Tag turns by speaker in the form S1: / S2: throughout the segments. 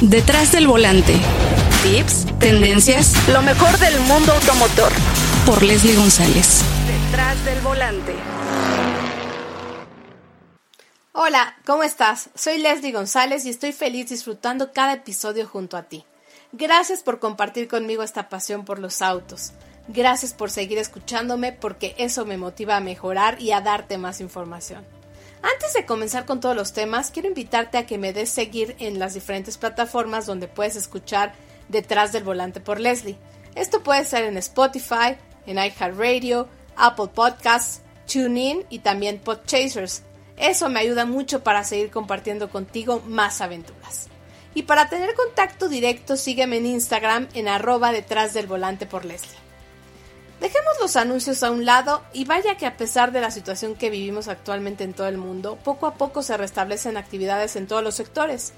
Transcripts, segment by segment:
S1: Detrás del volante. Tips, tendencias,
S2: lo mejor del mundo automotor.
S1: Por Leslie González.
S2: Detrás del volante.
S3: Hola, ¿cómo estás? Soy Leslie González y estoy feliz disfrutando cada episodio junto a ti. Gracias por compartir conmigo esta pasión por los autos. Gracias por seguir escuchándome porque eso me motiva a mejorar y a darte más información. Antes de comenzar con todos los temas, quiero invitarte a que me des seguir en las diferentes plataformas donde puedes escuchar Detrás del Volante por Leslie. Esto puede ser en Spotify, en iHeartRadio, Apple Podcasts, TuneIn y también Podchasers. Eso me ayuda mucho para seguir compartiendo contigo más aventuras. Y para tener contacto directo, sígueme en Instagram en arroba detrás del volante por Leslie. Dejemos los anuncios a un lado y vaya que a pesar de la situación que vivimos actualmente en todo el mundo, poco a poco se restablecen actividades en todos los sectores.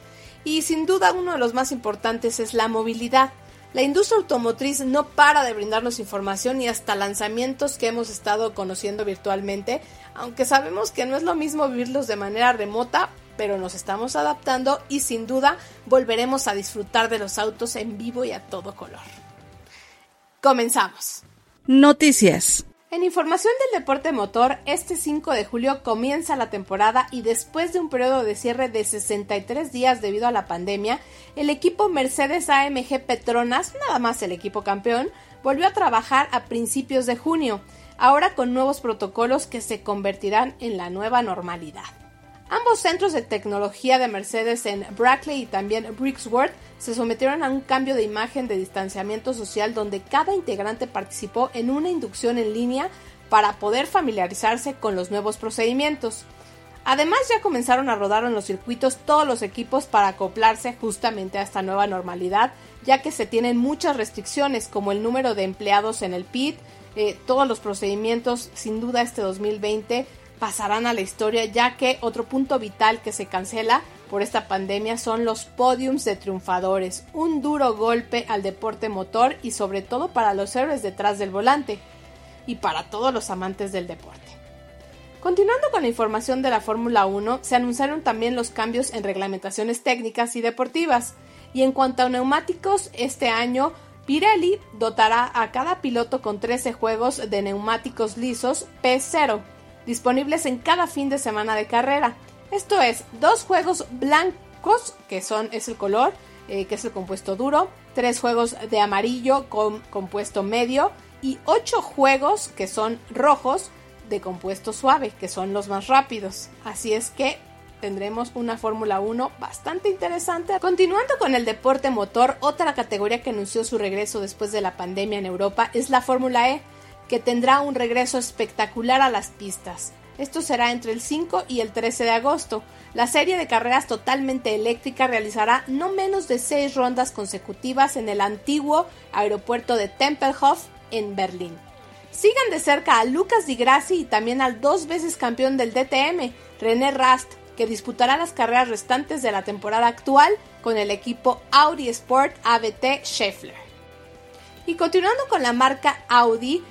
S3: Y sin duda uno de los más importantes es la movilidad. La industria automotriz no para de brindarnos información y hasta lanzamientos que hemos estado conociendo virtualmente, aunque sabemos que no es lo mismo vivirlos de manera remota, pero nos estamos adaptando y sin duda volveremos a disfrutar de los autos en vivo y a todo color. Comenzamos.
S1: Noticias.
S3: En información del deporte motor, este 5 de julio comienza la temporada y después de un periodo de cierre de 63 días debido a la pandemia, el equipo Mercedes AMG Petronas, nada más el equipo campeón, volvió a trabajar a principios de junio, ahora con nuevos protocolos que se convertirán en la nueva normalidad. Ambos centros de tecnología de Mercedes en Brackley y también Brixworth se sometieron a un cambio de imagen de distanciamiento social donde cada integrante participó en una inducción en línea para poder familiarizarse con los nuevos procedimientos. Además ya comenzaron a rodar en los circuitos todos los equipos para acoplarse justamente a esta nueva normalidad, ya que se tienen muchas restricciones como el número de empleados en el pit, eh, todos los procedimientos, sin duda este 2020 pasarán a la historia, ya que otro punto vital que se cancela por esta pandemia son los podiums de triunfadores, un duro golpe al deporte motor y sobre todo para los héroes detrás del volante y para todos los amantes del deporte. Continuando con la información de la Fórmula 1, se anunciaron también los cambios en reglamentaciones técnicas y deportivas. Y en cuanto a neumáticos, este año Pirelli dotará a cada piloto con 13 juegos de neumáticos lisos P0 disponibles en cada fin de semana de carrera. Esto es, dos juegos blancos, que son, es el color, eh, que es el compuesto duro, tres juegos de amarillo con compuesto medio y ocho juegos que son rojos de compuesto suave, que son los más rápidos. Así es que tendremos una Fórmula 1 bastante interesante. Continuando con el deporte motor, otra categoría que anunció su regreso después de la pandemia en Europa es la Fórmula E que tendrá un regreso espectacular a las pistas. Esto será entre el 5 y el 13 de agosto. La serie de carreras totalmente eléctrica realizará no menos de seis rondas consecutivas en el antiguo aeropuerto de Tempelhof en Berlín. Sigan de cerca a Lucas Di Grassi y también al dos veces campeón del DTM, René Rast, que disputará las carreras restantes de la temporada actual con el equipo Audi Sport ABT Scheffler. Y continuando con la marca Audi,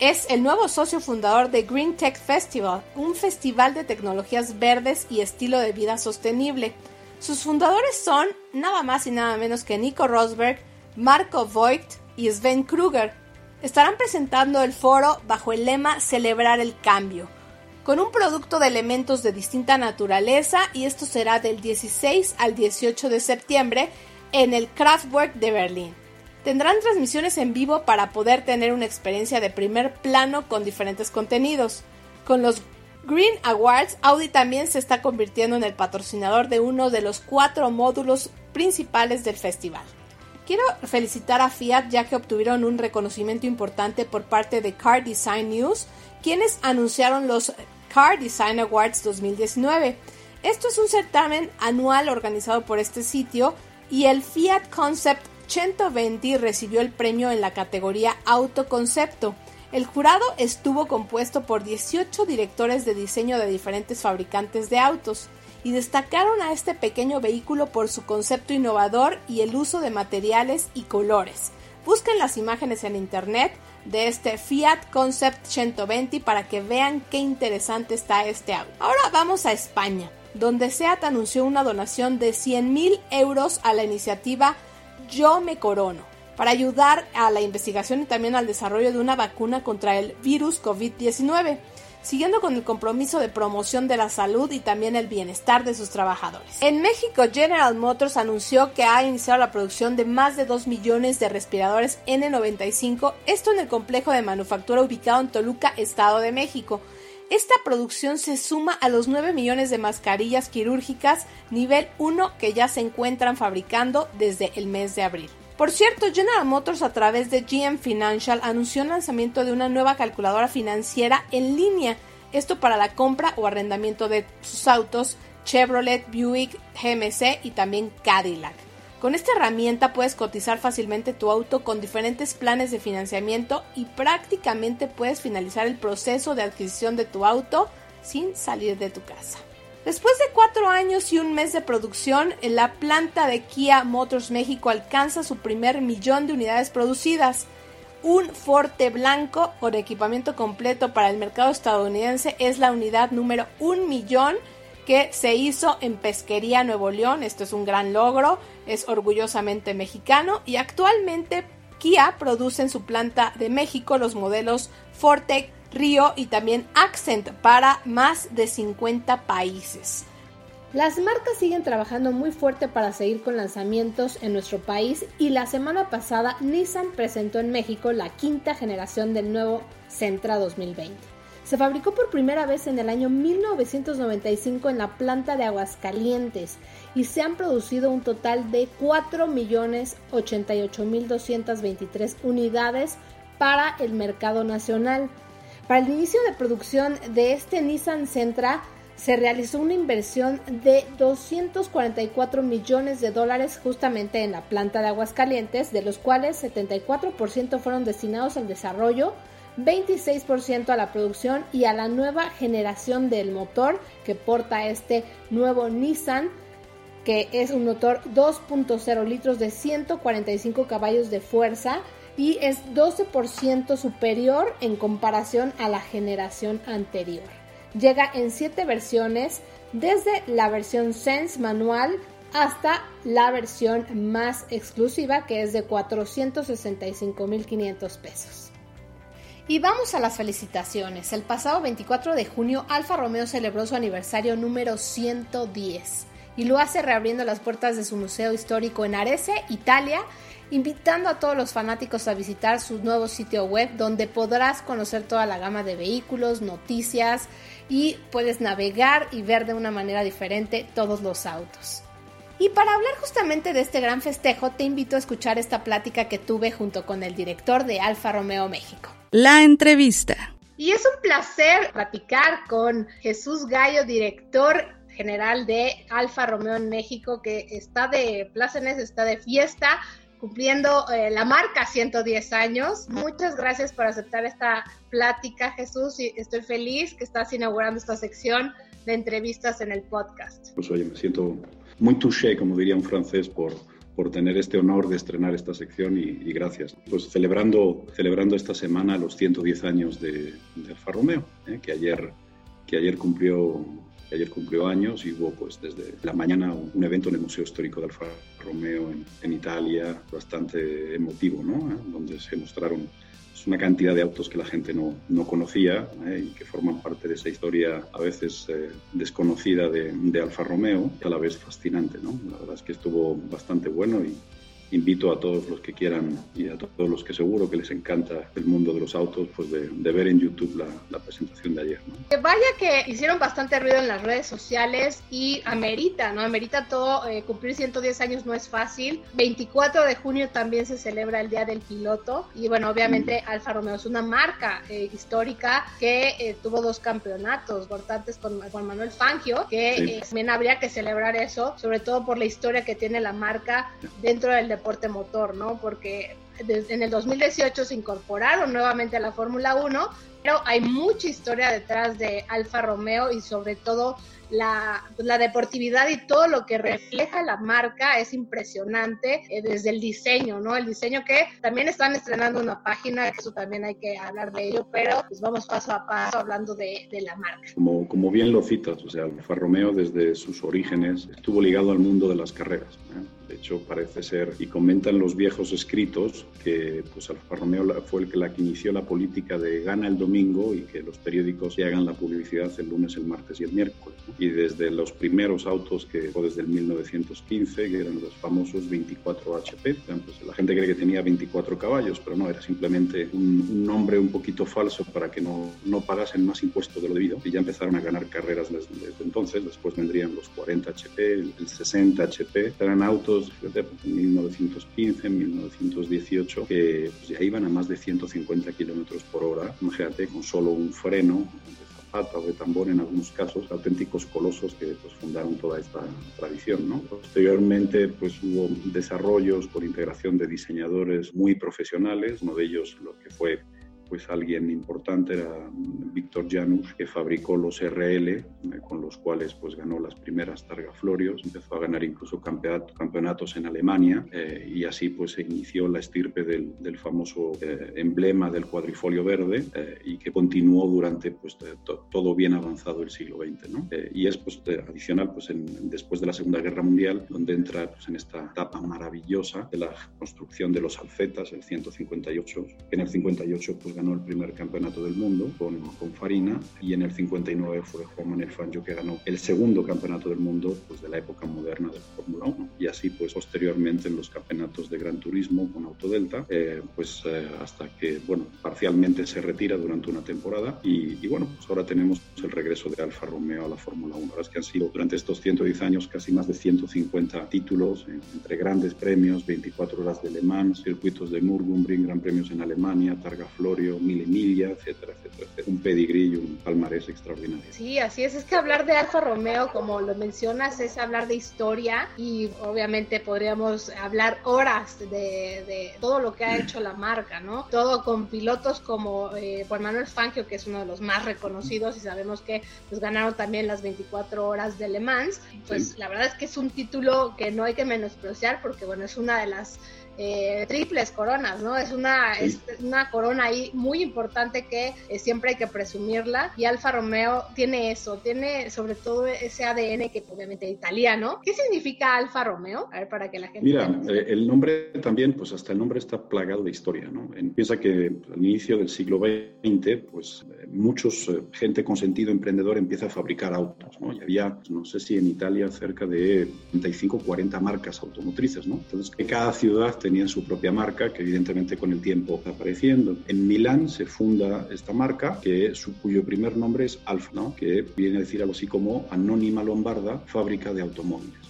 S3: es el nuevo socio fundador de Green Tech Festival, un festival de tecnologías verdes y estilo de vida sostenible. Sus fundadores son nada más y nada menos que Nico Rosberg, Marco Voigt y Sven Kruger. Estarán presentando el foro bajo el lema Celebrar el Cambio, con un producto de elementos de distinta naturaleza y esto será del 16 al 18 de septiembre en el Kraftwerk de Berlín. Tendrán transmisiones en vivo para poder tener una experiencia de primer plano con diferentes contenidos. Con los Green Awards, Audi también se está convirtiendo en el patrocinador de uno de los cuatro módulos principales del festival. Quiero felicitar a Fiat ya que obtuvieron un reconocimiento importante por parte de Car Design News, quienes anunciaron los Car Design Awards 2019. Esto es un certamen anual organizado por este sitio y el Fiat Concept 120 recibió el premio en la categoría Autoconcepto. El jurado estuvo compuesto por 18 directores de diseño de diferentes fabricantes de autos y destacaron a este pequeño vehículo por su concepto innovador y el uso de materiales y colores. Busquen las imágenes en internet de este Fiat Concept 120 para que vean qué interesante está este auto. Ahora vamos a España. donde SEAT anunció una donación de 100 mil euros a la iniciativa Yo me corono, para ayudar a la investigación y también al desarrollo de una vacuna contra el virus COVID-19 siguiendo con el compromiso de promoción de la salud y también el bienestar de sus trabajadores. En México, General Motors anunció que ha iniciado la producción de más de 2 millones de respiradores N95, esto en el complejo de manufactura ubicado en Toluca, Estado de México. Esta producción se suma a los 9 millones de mascarillas quirúrgicas nivel 1 que ya se encuentran fabricando desde el mes de abril. Por cierto, General Motors a través de GM Financial anunció el lanzamiento de una nueva calculadora financiera en línea, esto para la compra o arrendamiento de sus autos Chevrolet, Buick, GMC y también Cadillac. Con esta herramienta puedes cotizar fácilmente tu auto con diferentes planes de financiamiento y prácticamente puedes finalizar el proceso de adquisición de tu auto sin salir de tu casa. Después de cuatro años y un mes de producción, la planta de Kia Motors México alcanza su primer millón de unidades producidas. Un Forte blanco con equipamiento completo para el mercado estadounidense es la unidad número un millón que se hizo en Pesquería Nuevo León. Esto es un gran logro, es orgullosamente mexicano y actualmente Kia produce en su planta de México los modelos Forte Río y también Accent para más de 50 países. Las marcas siguen trabajando muy fuerte para seguir con lanzamientos en nuestro país y la semana pasada Nissan presentó en México la quinta generación del nuevo Sentra 2020. Se fabricó por primera vez en el año 1995 en la planta de Aguascalientes y se han producido un total de 4.088.223 unidades para el mercado nacional. Para el inicio de producción de este Nissan Sentra se realizó una inversión de 244 millones de dólares justamente en la planta de Aguascalientes, de los cuales 74% fueron destinados al desarrollo, 26% a la producción y a la nueva generación del motor que porta este nuevo Nissan que es un motor 2.0 litros de 145 caballos de fuerza y es 12% superior en comparación a la generación anterior. Llega en 7 versiones, desde la versión Sense manual hasta la versión más exclusiva que es de 465.500 pesos. Y vamos a las felicitaciones. El pasado 24 de junio Alfa Romeo celebró su aniversario número 110 y lo hace reabriendo las puertas de su museo histórico en Arese, Italia, invitando a todos los fanáticos a visitar su nuevo sitio web donde podrás conocer toda la gama de vehículos, noticias y puedes navegar y ver de una manera diferente todos los autos. Y para hablar justamente de este gran festejo, te invito a escuchar esta plática que tuve junto con el director de Alfa Romeo México.
S1: La entrevista.
S3: Y es un placer platicar con Jesús Gallo, director general de Alfa Romeo en México, que está de plácenes, está de fiesta, cumpliendo eh, la marca 110 años. Muchas gracias por aceptar esta plática, Jesús, y estoy feliz que estás inaugurando esta sección de entrevistas en el podcast.
S4: Pues oye, me siento muy touché, como diría un francés, por, por tener este honor de estrenar esta sección y, gracias. Pues celebrando, celebrando esta semana los 110 años de, Alfa Romeo, eh, que, ayer, que ayer cumplió ayer cumplió años y hubo pues desde la mañana un evento en el Museo Histórico de Alfa Romeo en, Italia, bastante emotivo, ¿no? ¿Eh? donde se mostraron una cantidad de autos que la gente no, no conocía ¿eh? y que forman parte de esa historia a veces eh, desconocida de, de, Alfa Romeo, a la vez fascinante. ¿no? La verdad es que estuvo bastante bueno y, invito a todos los que quieran y a todos los que seguro que les encanta el mundo de los autos, pues de, ver en YouTube la, presentación de ayer. ¿no?
S3: Vaya que hicieron bastante ruido en las redes sociales y amerita, ¿no? Amerita todo, eh, cumplir 110 años no es fácil. 24 de junio también se celebra el Día del Piloto y bueno, obviamente mm. Alfa Romeo es una marca eh, histórica que eh, tuvo dos campeonatos importantes con Juan Manuel Fangio, que también habría que celebrar eso, sobre todo por la historia que tiene la marca dentro del deporte deporte motor, ¿no? Porque en el 2018 se incorporaron nuevamente a la Fórmula 1, pero hay mucha historia detrás de Alfa Romeo y sobre todo la, la, deportividad y todo lo que refleja la marca es impresionante eh, desde el diseño, ¿no? El diseño que también están estrenando una página, eso también hay que hablar de ello, pero pues vamos paso a paso hablando de, de la marca.
S4: Como, como bien lo citas, o sea, Alfa Romeo desde sus orígenes estuvo ligado al mundo de las carreras. ¿eh? De hecho, parece ser, y comentan los viejos escritos, que pues, Alfa Romeo fue el que, la que inició la política de gana el domingo y que los periódicos se hagan la publicidad el lunes, el martes y el miércoles. Y desde los primeros autos, que fue desde el 1915, que eran los famosos 24 HP, pues, la gente cree que tenía 24 caballos, pero no, era simplemente un, un nombre un poquito falso para que no, no pagasen más impuestos de lo debido. Y ya empezaron a ganar carreras desde, desde entonces. Después vendrían los 40 HP, el 60 HP. Eran autos en 1915, en 1918, que pues, ya iban a más de 150 kilómetros por hora, imagínate, con solo un freno de zapata o de tambor en algunos casos, auténticos colosos que pues, fundaron toda esta tradición. Posteriormente pues, hubo desarrollos por integración de diseñadores muy profesionales, uno de ellos lo que fue pues alguien importante era Víctor Janus, que fabricó los RL, con los cuales pues ganó las primeras Targa Florios, empezó a ganar incluso campeonatos en Alemania eh, y así pues se inició la estirpe del, del famoso eh, emblema del cuadrifolio verde y que continuó durante pues todo bien avanzado el siglo XX, ¿no? y es pues adicional pues en, después de la Segunda Guerra Mundial donde entra pues en esta etapa maravillosa de la construcción de los alfetas, el 158, que en el 58 pues ganó el primer campeonato del mundo con, con Farina y en el 59 fue Juan Manuel Fangio que ganó el segundo campeonato del mundo pues, de la época moderna de la Fórmula 1 y así pues posteriormente en los campeonatos de Gran Turismo con Autodelta eh, pues eh, hasta que bueno parcialmente se retira durante una temporada y, y, bueno pues ahora tenemos el regreso de Alfa Romeo a la Fórmula 1 es que han sido durante estos 110 años casi más de 150 títulos entre grandes premios 24 horas de Le Mans circuitos de Nürburgring Gran Premios en Alemania Targa Florio Mil Mille etcétera, etcétera, Un pedigrí y un palmarés extraordinario.
S3: Sí, así es. Es que hablar de Alfa Romeo, como lo mencionas, es hablar de historia y obviamente podríamos hablar horas de, de todo lo que ha hecho la marca, ¿no? Todo con pilotos como eh, Juan Manuel Fangio, que es uno de los más reconocidos y sabemos que pues, ganaron también las 24 horas de Le Mans. Pues sí. la verdad es que es un título que no hay que menospreciar porque, bueno, es una de las eh, triples coronas, ¿no? Es una, es una corona ahí muy importante que eh, siempre hay que presumirla y Alfa Romeo tiene eso, tiene sobre todo ese ADN que obviamente es italiano. ¿Qué significa Alfa Romeo? A ver, para que la gente...
S4: Mira, eh, el nombre también, pues hasta el nombre está plagado de historia, ¿no? Piensa que al inicio del siglo XX, pues eh, muchos, gente con sentido emprendedor empieza a fabricar autos, ¿no? Y había, pues, no sé si en Italia, cerca de 35 40 marcas automotrices, ¿no? Entonces, que cada ciudad tenía su propia marca, que evidentemente con el tiempo está apareciendo. En Milán se funda esta marca, que su, cuyo primer nombre es Alfa, ¿no? que viene a decir algo así como Anónima Lombarda, fábrica de automóviles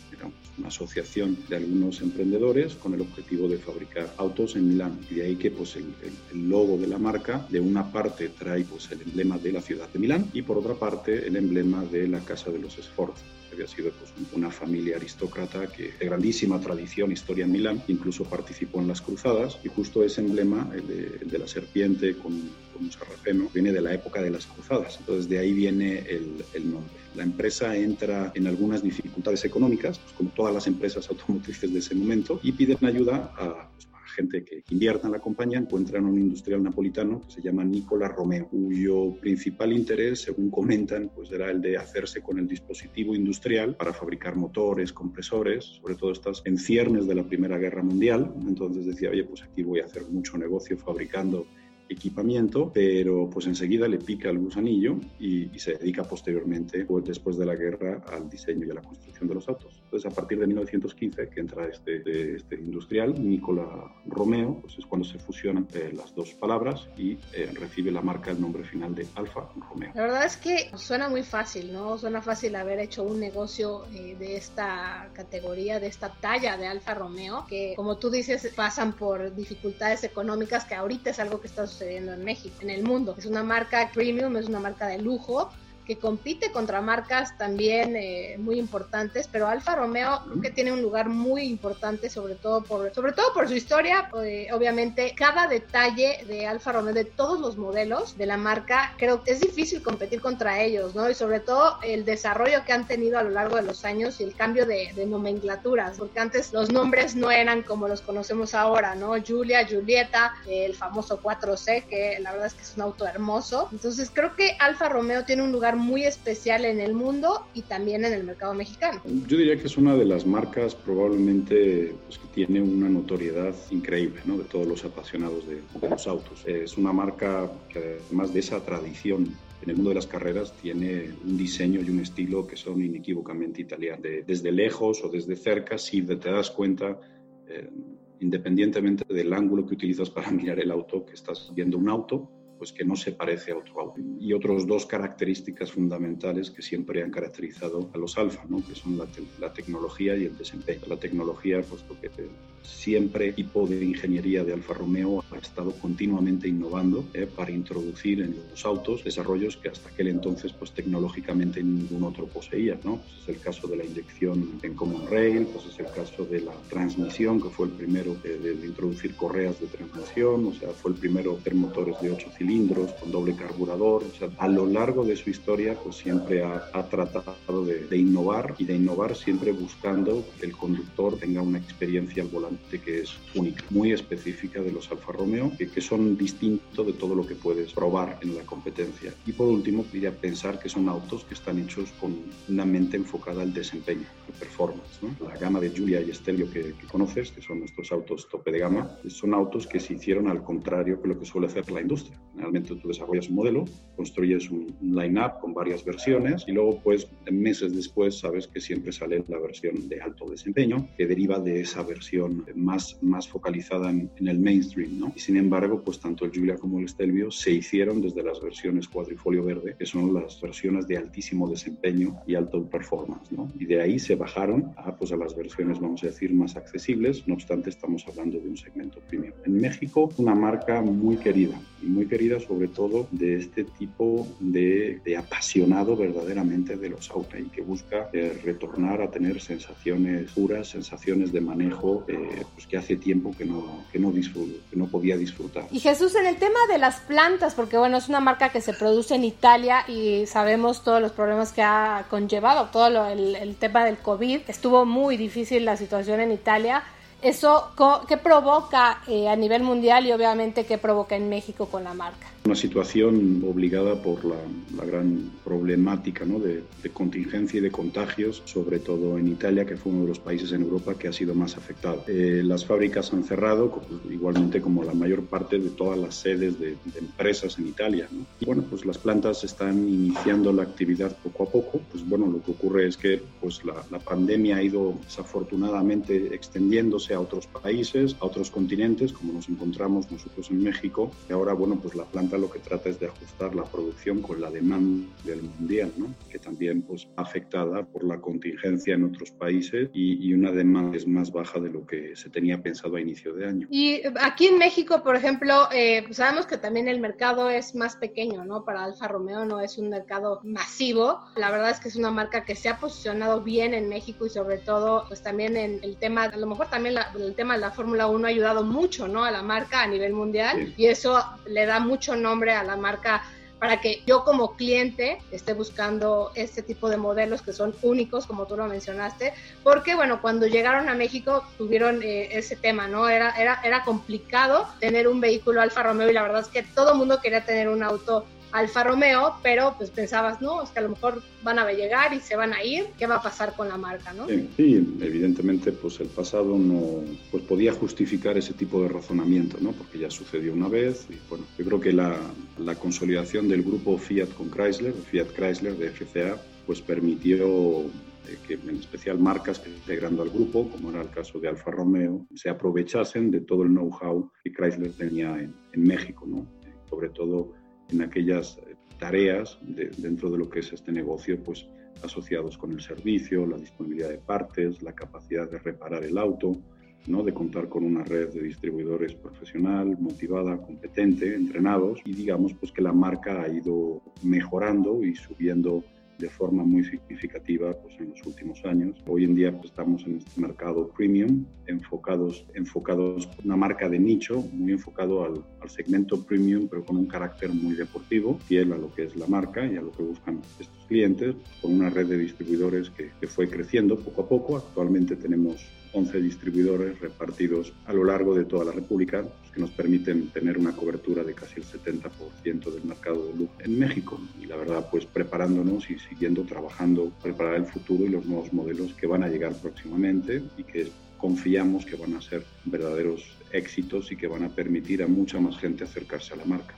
S4: una asociación de algunos emprendedores con el objetivo de fabricar autos en Milán. Y de ahí que pues, el, el, logo de la marca de una parte trae pues, el emblema de la ciudad de Milán y por otra parte el emblema de la Casa de los Había sido pues, una familia aristócrata que de grandísima tradición, historia en Milán, incluso participó en las cruzadas y justo ese emblema, el de, la serpiente con, un sarraceno, viene de la época de las cruzadas. Entonces de ahí viene el, el nombre. La empresa entra en algunas dificultades económicas, pues, como todas las empresas automotrices de ese momento, y piden ayuda a, pues, gente que invierta en la compañía encuentran un industrial napolitano que se llama Nicola Romeo, cuyo principal interés, según comentan, pues era el de hacerse con el dispositivo industrial para fabricar motores, compresores, sobre todo estas en ciernes de la Primera Guerra Mundial. Entonces decía, oye, pues aquí voy a hacer mucho negocio fabricando equipamiento, pero pues enseguida le pica el gusanillo y, y, se dedica posteriormente, pues después de la guerra, al diseño y a la construcción de los autos. Entonces, a partir de 1915, que entra este, este industrial, Nicola Romeo, pues es cuando se fusionan eh, las dos palabras y eh, recibe la marca, el nombre final de Alfa Romeo.
S3: La verdad es que suena muy fácil, ¿no? Suena fácil haber hecho un negocio eh, de esta categoría, de esta talla de Alfa Romeo, que como tú dices, pasan por dificultades económicas, que ahorita es algo que está sucediendo en México, en el mundo. Es una marca premium, es una marca de lujo, que compite contra marcas también eh, muy importantes, pero Alfa Romeo creo que tiene un lugar muy importante, sobre todo por, sobre todo por su historia. Eh, obviamente, cada detalle de Alfa Romeo, de todos los modelos de la marca, creo que es difícil competir contra ellos, ¿no? Y sobre todo el desarrollo que han tenido a lo largo de los años y el cambio de, nomenclaturas, porque antes los nombres no eran como los conocemos ahora, ¿no? Julia, Julieta, el famoso 4C, que la verdad es que es un auto hermoso. Entonces, creo que Alfa Romeo tiene un lugar muy especial en el mundo y también en el mercado mexicano.
S4: Yo diría que es una de las marcas probablemente pues, que tiene una notoriedad increíble ¿no? de todos los apasionados de, los autos. Es una marca que además de esa tradición en el mundo de las carreras tiene un diseño y un estilo que son inequívocamente italianos. desde lejos o desde cerca, si te das cuenta, eh, independientemente del ángulo que utilizas para mirar el auto, que estás viendo un auto pues que no se parece a otro auto. Y otros dos características fundamentales que siempre han caracterizado a los alfa, ¿no? que son la, la, tecnología y el desempeño. La tecnología, puesto que siempre equipo de ingeniería de Alfa Romeo ha estado continuamente innovando ¿eh? para introducir en los autos desarrollos que hasta aquel entonces pues tecnológicamente ningún otro poseía. ¿no? Pues es el caso de la inyección en Common Rail, pues es el caso de la transmisión, que fue el primero de, de, introducir correas de transmisión, o sea, fue el primero de motores de 8 cilindros con doble carburador. O sea, a lo largo de su historia, pues siempre ha, tratado de, innovar y de innovar siempre buscando que el conductor tenga una experiencia al volante que es única, muy específica de los Alfa Romeo, que, que son distintos de todo lo que puedes probar en la competencia. Y por último, quería pensar que son autos que están hechos con una mente enfocada al desempeño, al performance. La gama de Julia y Estelio que, que conoces, que son nuestros autos tope de gama, son autos que se hicieron al contrario que lo que suele hacer la industria. Generalmente tú desarrollas un modelo, construyes un line-up con varias versiones y luego pues meses después sabes que siempre sale la versión de alto desempeño que deriva de esa versión más, más focalizada en, el mainstream, ¿no? Y sin embargo, pues tanto el Julia como el Stelvio se hicieron desde las versiones cuadrifolio verde, que son las versiones de altísimo desempeño y alto performance, ¿no? Y de ahí se bajaron a, pues, a las versiones, vamos a decir, más accesibles, no obstante estamos hablando de un segmento premium. En México, una marca muy querida, y muy querida sobre todo de este tipo de, apasionado verdaderamente de los autos y que busca eh, retornar a tener sensaciones puras, sensaciones de manejo eh, pues que hace tiempo que no, que, no que no podía disfrutar.
S3: Y Jesús, en el tema de las plantas, porque bueno, es una marca que se produce en Italia y sabemos todos los problemas que ha conllevado, todo el, el tema del COVID, estuvo muy difícil la situación en Italia eso qué provoca eh, a nivel mundial y obviamente qué provoca en México con la marca.
S4: Una situación obligada por la, gran problemática ¿no? de, contingencia y de contagios, sobre todo en Italia, que fue uno de los países en Europa que ha sido más afectado. Eh, las fábricas han cerrado, igualmente como la mayor parte de todas las sedes de, empresas en Italia. Y bueno, pues las plantas están iniciando la actividad poco a poco. Pues bueno, lo que ocurre es que pues la, la pandemia ha ido desafortunadamente extendiéndose a otros países, a otros continentes, como nos encontramos nosotros en México. Y ahora, bueno, pues la planta lo que trata es de ajustar la producción con la demanda del mundial, ¿no? que también pues, afectada por la contingencia en otros países y, una demanda es más baja de lo que se tenía pensado a inicio de año.
S3: Y aquí en México, por ejemplo, eh, pues, sabemos que también el mercado es más pequeño, ¿no? Para Alfa Romeo no es un mercado masivo. La verdad es que es una marca que se ha posicionado bien en México y sobre todo, pues también en el tema, a lo mejor también el tema de la Fórmula 1 ha ayudado mucho, ¿no? A la marca a nivel mundial y eso le da mucho nombre a la marca para que yo como cliente esté buscando este tipo de modelos que son únicos, como tú lo mencionaste, porque bueno, cuando llegaron a México tuvieron eh, ese tema, ¿no? Era, era, era complicado tener un vehículo Alfa Romeo y la verdad es que todo el mundo quería tener un auto Alfa Romeo, pero pues pensabas, no, es que a lo mejor van a llegar y se van a ir, ¿qué va a pasar con la marca, no?
S4: Sí, evidentemente pues el pasado no pues podía justificar ese tipo de razonamiento, ¿no? Porque ya sucedió una vez y bueno, yo creo que la, la consolidación del grupo Fiat con Chrysler, Fiat Chrysler de FCA, pues permitió eh, que en especial marcas que integrando al grupo, como era el caso de Alfa Romeo, se aprovechasen de todo el know-how que Chrysler tenía en, en México, ¿no? sobre todo en aquellas eh, tareas dentro de lo que es este negocio, pues asociados con el servicio, la disponibilidad de partes, la capacidad de reparar el auto, ¿no? de contar con una red de distribuidores profesional, motivada, competente, entrenados y digamos pues que la marca ha ido mejorando y subiendo de forma muy significativa pues, en los últimos años. Hoy en día pues, estamos en este mercado premium, enfocados, enfocados una marca de nicho, muy enfocado al, segmento premium, pero con un carácter muy deportivo, fiel a lo que es la marca y a lo que buscan estos clientes, con una red de distribuidores que, que fue creciendo poco a poco. Actualmente tenemos 11 distribuidores repartidos a lo largo de toda la República pues, que nos permiten tener una cobertura de casi el 70% del mercado de luz en México. Y la verdad, pues preparándonos y siguiendo trabajando, preparar el futuro y los nuevos modelos que van a llegar próximamente y que confiamos que van a ser verdaderos éxitos y que van a permitir a mucha más gente acercarse a la marca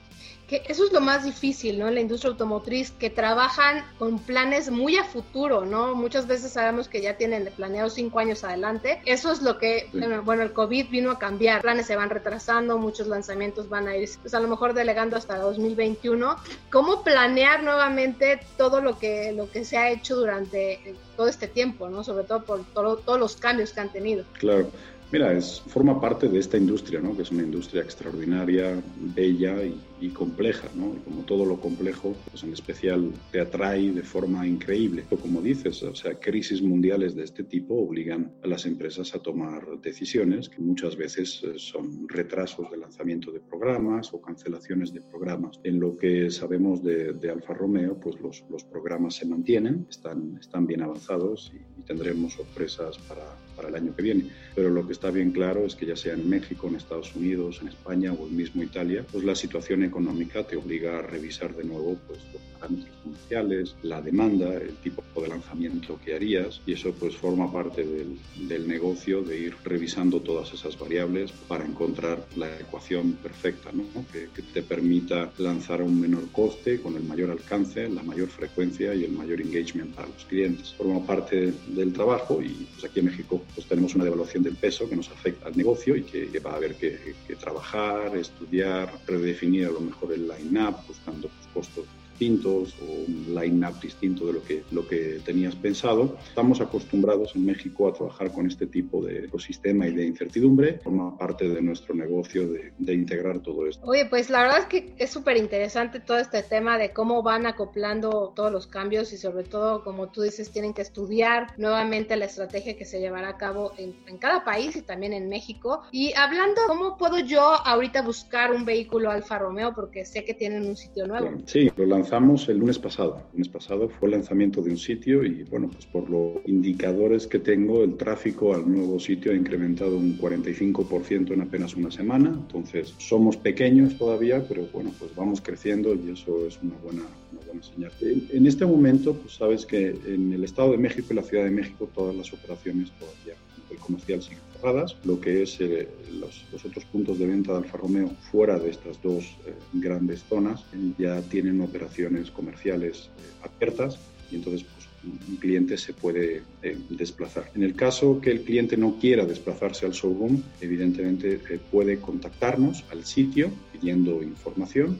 S3: que eso es lo más difícil, ¿no? En la industria automotriz, que trabajan con planes muy a futuro, ¿no? Muchas veces sabemos que ya tienen planeado cinco años adelante. Eso es lo que, bueno, el COVID vino a cambiar. Planes se van retrasando, muchos lanzamientos van a ir, pues a lo mejor delegando hasta 2021. ¿Cómo planear nuevamente todo lo que, lo que se ha hecho durante todo este tiempo, ¿no? Sobre todo por todos los cambios que han tenido.
S4: Claro. Mira, es, forma parte de esta industria, ¿no? que es una industria extraordinaria, bella y, y, compleja. ¿no? Y como todo lo complejo, pues en especial te atrae de forma increíble. Pero como dices, o sea, crisis mundiales de este tipo obligan a las empresas a tomar decisiones que muchas veces eh, son retrasos de lanzamiento de programas o cancelaciones de programas. En lo que sabemos de, de Alfa Romeo, pues los, los, programas se mantienen, están, están bien avanzados y, y tendremos sorpresas para, para el año que viene. Pero lo que está bien claro es que ya sea en México, en Estados Unidos, en España o el mismo Italia, pues la situación económica te obliga a revisar de nuevo pues, los parámetros comerciales, la demanda, el tipo de lanzamiento que harías y eso pues forma parte del, del negocio de ir revisando todas esas variables para encontrar la ecuación perfecta, ¿no? que, que te permita lanzar a un menor coste, con el mayor alcance, la mayor frecuencia y el mayor engagement para los clientes. Forma parte del trabajo y pues aquí en México pues tenemos una devaluación del peso que nos afecta al negocio y que, que va a haber que, que, trabajar, estudiar, redefinir lo mejor el line-up, buscando pues, costos distintos o un line-up distinto de lo que, lo que tenías pensado. Estamos acostumbrados en México a trabajar con este tipo de ecosistema y de incertidumbre. Forma parte de nuestro negocio de, de integrar todo esto.
S3: Oye, pues la verdad es que es súper interesante todo este tema de cómo van acoplando todos los cambios y sobre todo, como tú dices, tienen que estudiar nuevamente la estrategia que se llevará a cabo en, en cada país y también en México. Y hablando, ¿cómo puedo yo ahorita buscar un vehículo Alfa Romeo? Porque sé que tienen un sitio nuevo.
S4: Sí, lo lanzamos el lunes pasado. El lunes pasado fue el lanzamiento de un sitio y bueno, pues por los indicadores que tengo, el tráfico al nuevo sitio ha incrementado un 45% en apenas una semana. Entonces, somos pequeños todavía, pero bueno, pues vamos creciendo y eso es una buena, una buena señal. En, en este momento, pues sabes que en el Estado de México y la Ciudad de México todas las operaciones todavía el comercial siguen cerradas, lo que es eh, los, los, otros puntos de venta de Alfa Romeo fuera de estas dos eh, grandes zonas ya tienen operaciones comerciales eh, abiertas y entonces pues, un cliente se puede eh, desplazar. En el caso que el cliente no quiera desplazarse al showroom, evidentemente eh, puede contactarnos al sitio pidiendo información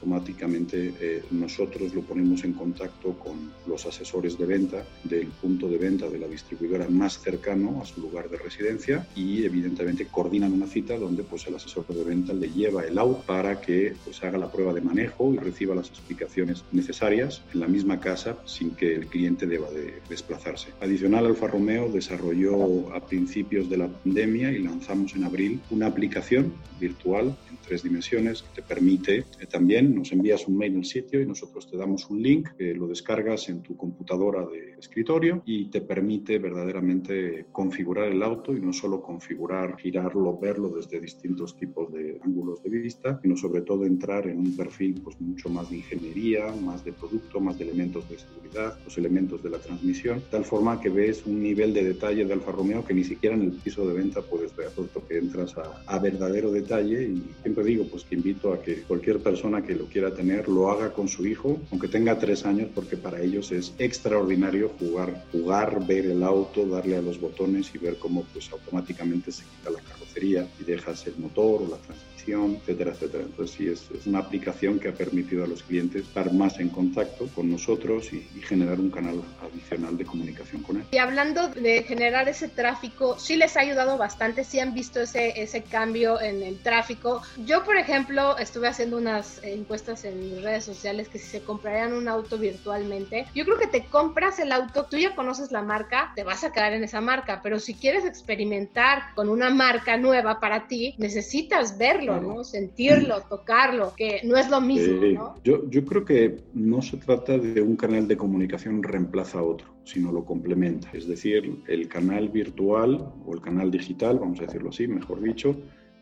S4: automáticamente eh, nosotros lo ponemos en contacto con los asesores de venta del punto de venta de la distribuidora más cercano a su lugar de residencia y evidentemente coordinan una cita donde pues el asesor de venta le lleva el auto para que pues haga la prueba de manejo y reciba las explicaciones necesarias en la misma casa sin que el cliente deba de desplazarse. Adicional, Alfa Romeo desarrolló a principios de la pandemia y lanzamos en abril una aplicación virtual en tres dimensiones que te permite eh, también nos envías un mail al sitio y nosotros te damos un link que lo descargas en tu computadora de escritorio y te permite verdaderamente configurar el auto y no solo configurar, girarlo, verlo desde distintos tipos de ángulos de vista, sino sobre todo entrar en un perfil pues mucho más de ingeniería, más de producto, más de elementos de seguridad, los elementos de la transmisión, tal forma que ves un nivel de detalle de Alfa Romeo que ni siquiera en el piso de venta puedes ver, puesto que entras a, a verdadero detalle y siempre digo pues que invito a que cualquier persona que lo quiera tener, lo haga con su hijo, aunque tenga tres años, porque para ellos es extraordinario jugar, jugar, ver el auto, darle a los botones y ver cómo pues automáticamente se quita la carrocería y dejas el motor o la transmisión etcétera, etcétera. Entonces sí, es, es, una aplicación que ha permitido a los clientes estar más en contacto con nosotros y, y, generar un canal adicional de comunicación con él.
S3: Y hablando de generar ese tráfico, sí les ha ayudado bastante, sí han visto ese, ese cambio en el tráfico. Yo, por ejemplo, estuve haciendo unas encuestas en mis redes sociales que si se comprarían un auto virtualmente, yo creo que te compras el auto, tú ya conoces la marca, te vas a quedar en esa marca, pero si quieres experimentar con una marca nueva para ti, necesitas verlo ¿no? Sentirlo, tocarlo, que no es lo mismo, eh, ¿no?
S4: Yo, yo creo que no se trata de un canal de comunicación reemplaza a otro, sino lo complementa. Es decir, el canal virtual o el canal digital, vamos a decirlo así, mejor dicho,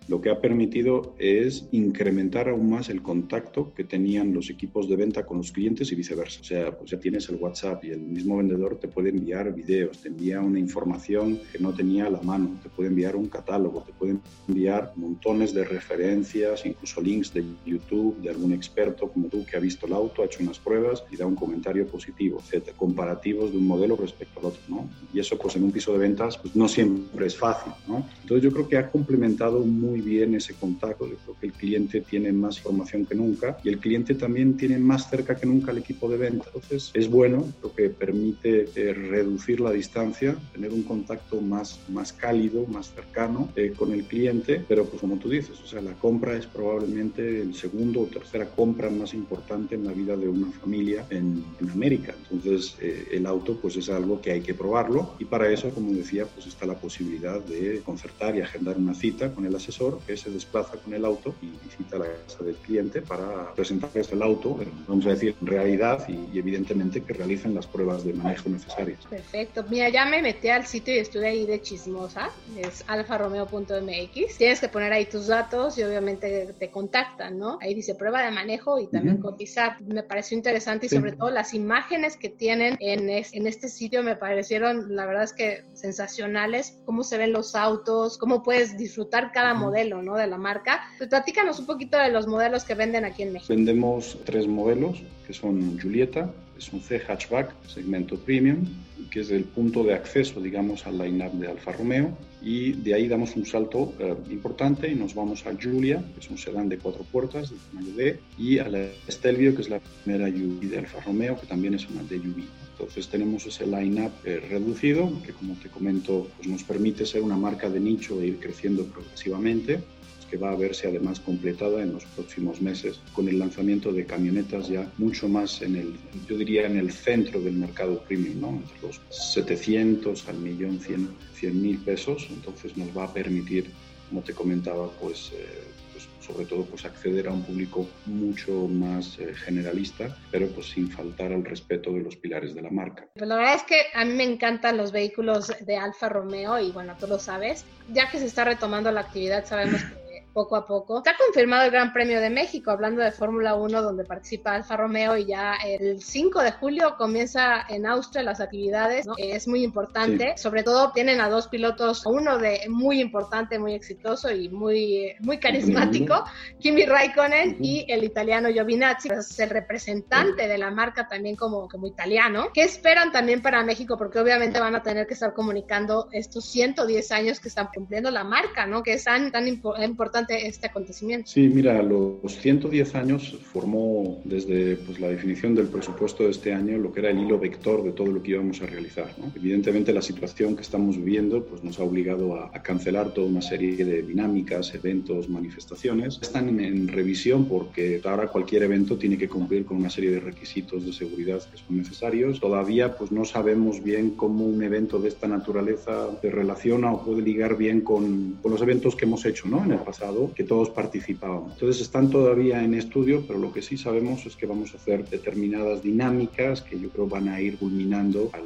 S4: lo que ha permitido es incrementar aún más el contacto que tenían los equipos de venta con los clientes y viceversa. O sea, pues ya tienes el WhatsApp y el mismo vendedor te puede enviar videos, te envía una información que no tenía a la mano, te puede enviar un catálogo, te puede enviar montones de referencias, incluso links de YouTube de algún experto como tú que ha visto el auto, ha hecho unas pruebas y da un comentario positivo, etcétera, comparativos de un modelo respecto al otro, ¿no? Y eso pues en un piso de ventas pues no siempre es fácil, ¿no? Entonces yo creo que ha complementado muy bien ese contacto. Yo creo que el cliente tiene más información que nunca y el cliente también tiene más cerca que nunca al equipo de venta. Entonces es bueno, porque permite eh, reducir la distancia, tener un contacto más, más cálido, más cercano eh, con el cliente, pero pues como tú dices, o sea, la compra es probablemente el segundo o tercera compra más importante en la vida de una familia en, en América. Entonces eh, el auto pues es algo que hay que probarlo y para eso, como decía, pues está la posibilidad de concertar y agendar una cita con el asesor que se desplaza con el auto y visita la casa del cliente para presentarles el auto, vamos a decir, en realidad y, evidentemente que realicen las pruebas de manejo necesarias.
S3: Perfecto. Mira, ya me metí al sitio y estuve ahí de chismosa, es alfaromeo.mx. Tienes que poner ahí tus datos y obviamente te contactan, ¿no? Ahí dice prueba de manejo y también uh -huh. cotizar. Me pareció interesante y sí. sobre todo las imágenes que tienen en, es, en este sitio me parecieron, la verdad es que sensacionales, cómo se ven los autos, cómo puedes disfrutar cada uh -huh. modelo modelo ¿no? de la marca. Pues platícanos un poquito de los modelos que venden aquí en México.
S4: Vendemos tres modelos, que son Julieta, es un C hatchback, segmento premium, que es el punto de acceso, digamos, al line-up de Alfa Romeo. Y de ahí damos un salto eh, importante y nos vamos a Giulia, que es un sedán de cuatro puertas de tamaño D, y a la Stelvio, que es la primera UV de Alfa Romeo, que también es una DUV. Entonces tenemos ese line-up eh, reducido, que como te comento, pues nos permite ser una marca de nicho e ir creciendo progresivamente que va a verse además completada en los próximos meses con el lanzamiento de camionetas ya mucho más en el, yo diría, en el centro del mercado premium, ¿no? entre los 700 al millón 100 mil pesos. Entonces nos va a permitir, como te comentaba, pues, eh, pues sobre todo pues acceder a un público mucho más eh, generalista, pero pues sin faltar al respeto de los pilares de la marca.
S3: Pues la verdad es que a mí me encantan los vehículos de Alfa Romeo y bueno, tú lo sabes, ya que se está retomando la actividad, sabemos que poco a poco. Está confirmado el Gran Premio de México, hablando de Fórmula 1, donde participa Alfa Romeo y ya el 5 de julio comienza en Austria las actividades. ¿no? Es muy importante. Sí. Sobre todo tienen a dos pilotos, uno de muy importante, muy exitoso y muy, muy carismático, Kimi Raikkonen uh -huh. y el italiano Giovinazzi, es el representante de la marca también como, como italiano. ¿Qué esperan también para México? Porque obviamente van a tener que estar comunicando estos 110 años que están cumpliendo la marca, ¿no? Que es tan, tan impo importante este acontecimiento.
S4: Sí, mira, los 110 años formó desde pues, la definición del presupuesto de este año lo que era el hilo vector de todo lo que íbamos a realizar. ¿no? Evidentemente la situación que estamos viviendo pues, nos ha obligado a, a, cancelar toda una serie de dinámicas, eventos, manifestaciones. Están en, en, revisión porque ahora cualquier evento tiene que cumplir con una serie de requisitos de seguridad que son necesarios. Todavía pues, no sabemos bien cómo un evento de esta naturaleza se relaciona o puede ligar bien con, con los eventos que hemos hecho ¿no? en el pasado que todos participábamos. Entonces están todavía en estudio, pero lo que sí sabemos es que vamos a hacer determinadas dinámicas que yo creo van a ir culminando al,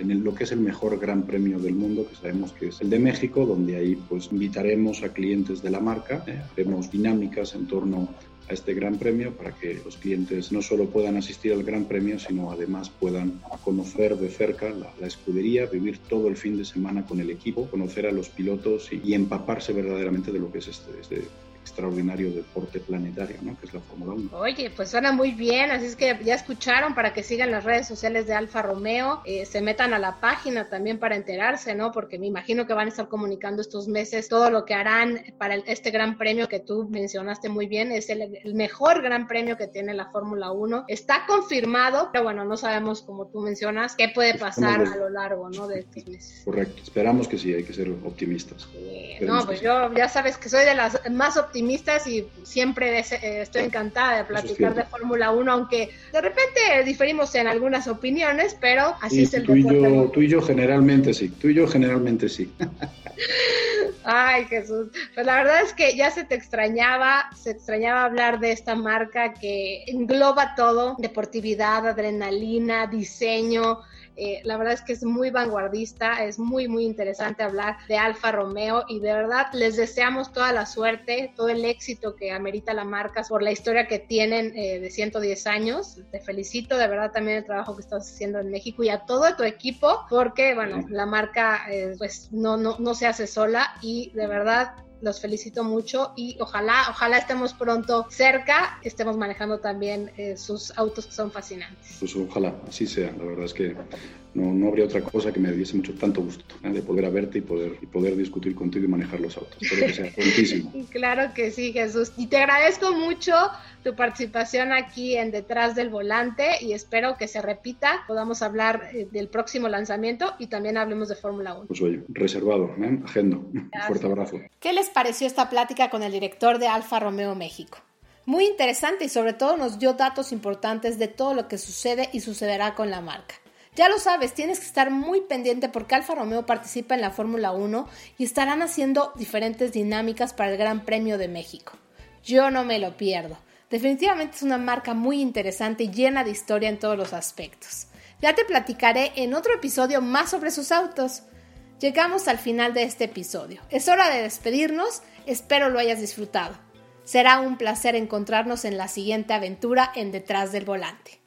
S4: en, el, lo que es el mejor gran premio del mundo, que sabemos que es el de México, donde ahí pues invitaremos a clientes de la marca, eh, haremos dinámicas en torno a este Gran Premio para que los clientes no solo puedan asistir al Gran Premio, sino además puedan conocer de cerca la, escudería, vivir todo el fin de semana con el equipo, conocer a los pilotos y, y empaparse verdaderamente de lo que es este, este extraordinario deporte planetario, ¿no? Que es la Fórmula 1.
S3: Oye, pues suena muy bien, así es que ya escucharon para que sigan las redes sociales de Alfa Romeo, eh, se metan a la página también para enterarse, ¿no? Porque me imagino que van a estar comunicando estos meses todo lo que harán para este gran premio que tú mencionaste muy bien, es el, el mejor gran premio que tiene la Fórmula 1. Está confirmado, pero bueno, no sabemos, como tú mencionas, qué puede pasar a lo largo, ¿no? De estos meses.
S4: Correcto, esperamos que sí, hay que ser optimistas.
S3: no, pues yo ya sabes que soy de las más optimistas y siempre eh, estoy encantada de platicar de Fórmula 1, aunque de repente diferimos en algunas opiniones, pero así es el
S4: tú y, yo, tú y yo generalmente sí, tú y yo generalmente sí.
S3: Ay, Jesús. Pues la verdad es que ya se te extrañaba, se extrañaba hablar de esta marca que engloba todo, deportividad, adrenalina, diseño, eh, la verdad es que es muy vanguardista, es muy, muy interesante hablar de Alfa Romeo y de verdad les deseamos toda la suerte, todo el éxito que amerita la marca por la historia que tienen eh, de 110 años. Te felicito de verdad también el trabajo que estás haciendo en México y a todo tu equipo porque, bueno, la marca eh, pues no, no, no se hace sola y de verdad los felicito mucho y ojalá, ojalá estemos pronto cerca, estemos manejando también eh, sus autos que son fascinantes.
S4: Pues ojalá, así sea. La verdad es que no, no habría otra cosa que me diese mucho tanto gusto ¿eh? de poder verte y poder, y poder discutir contigo y manejar los autos. Espero que sea prontísimo.
S3: claro que sí, Jesús. Y te agradezco mucho tu participación aquí en Detrás del Volante y espero que se repita, podamos hablar eh, del próximo lanzamiento y también hablemos de Fórmula 1.
S4: Pues oye, reservado, ¿eh? agendo. Un fuerte abrazo.
S3: ¿Qué les pareció esta plática con el director de Alfa Romeo México? Muy interesante y sobre todo nos dio datos importantes de todo lo que sucede y sucederá con la marca. Ya lo sabes, tienes que estar muy pendiente porque Alfa Romeo participa en la Fórmula 1 y estarán haciendo diferentes dinámicas para el Gran Premio de México. Yo no me lo pierdo. Definitivamente es una marca muy interesante y llena de historia en todos los aspectos. Ya te platicaré en otro episodio más sobre sus autos. Llegamos al final de este episodio. Es hora de despedirnos, espero lo hayas disfrutado. Será un placer encontrarnos en la siguiente aventura en Detrás del Volante.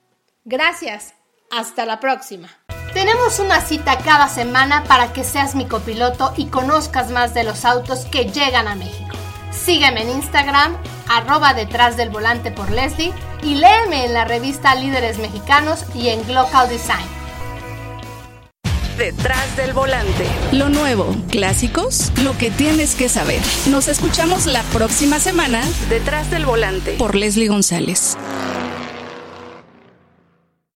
S3: Gracias. Hasta la próxima. Tenemos una cita cada semana para que seas mi copiloto y conozcas más de los autos que llegan a México. Sígueme en Instagram, arroba detrás del volante por Leslie y léeme en la revista Líderes Mexicanos y en Glocal Design.
S2: Detrás del volante.
S1: Lo nuevo, clásicos, lo que tienes que saber. Nos escuchamos la próxima semana.
S2: Detrás del volante.
S1: Por Leslie González.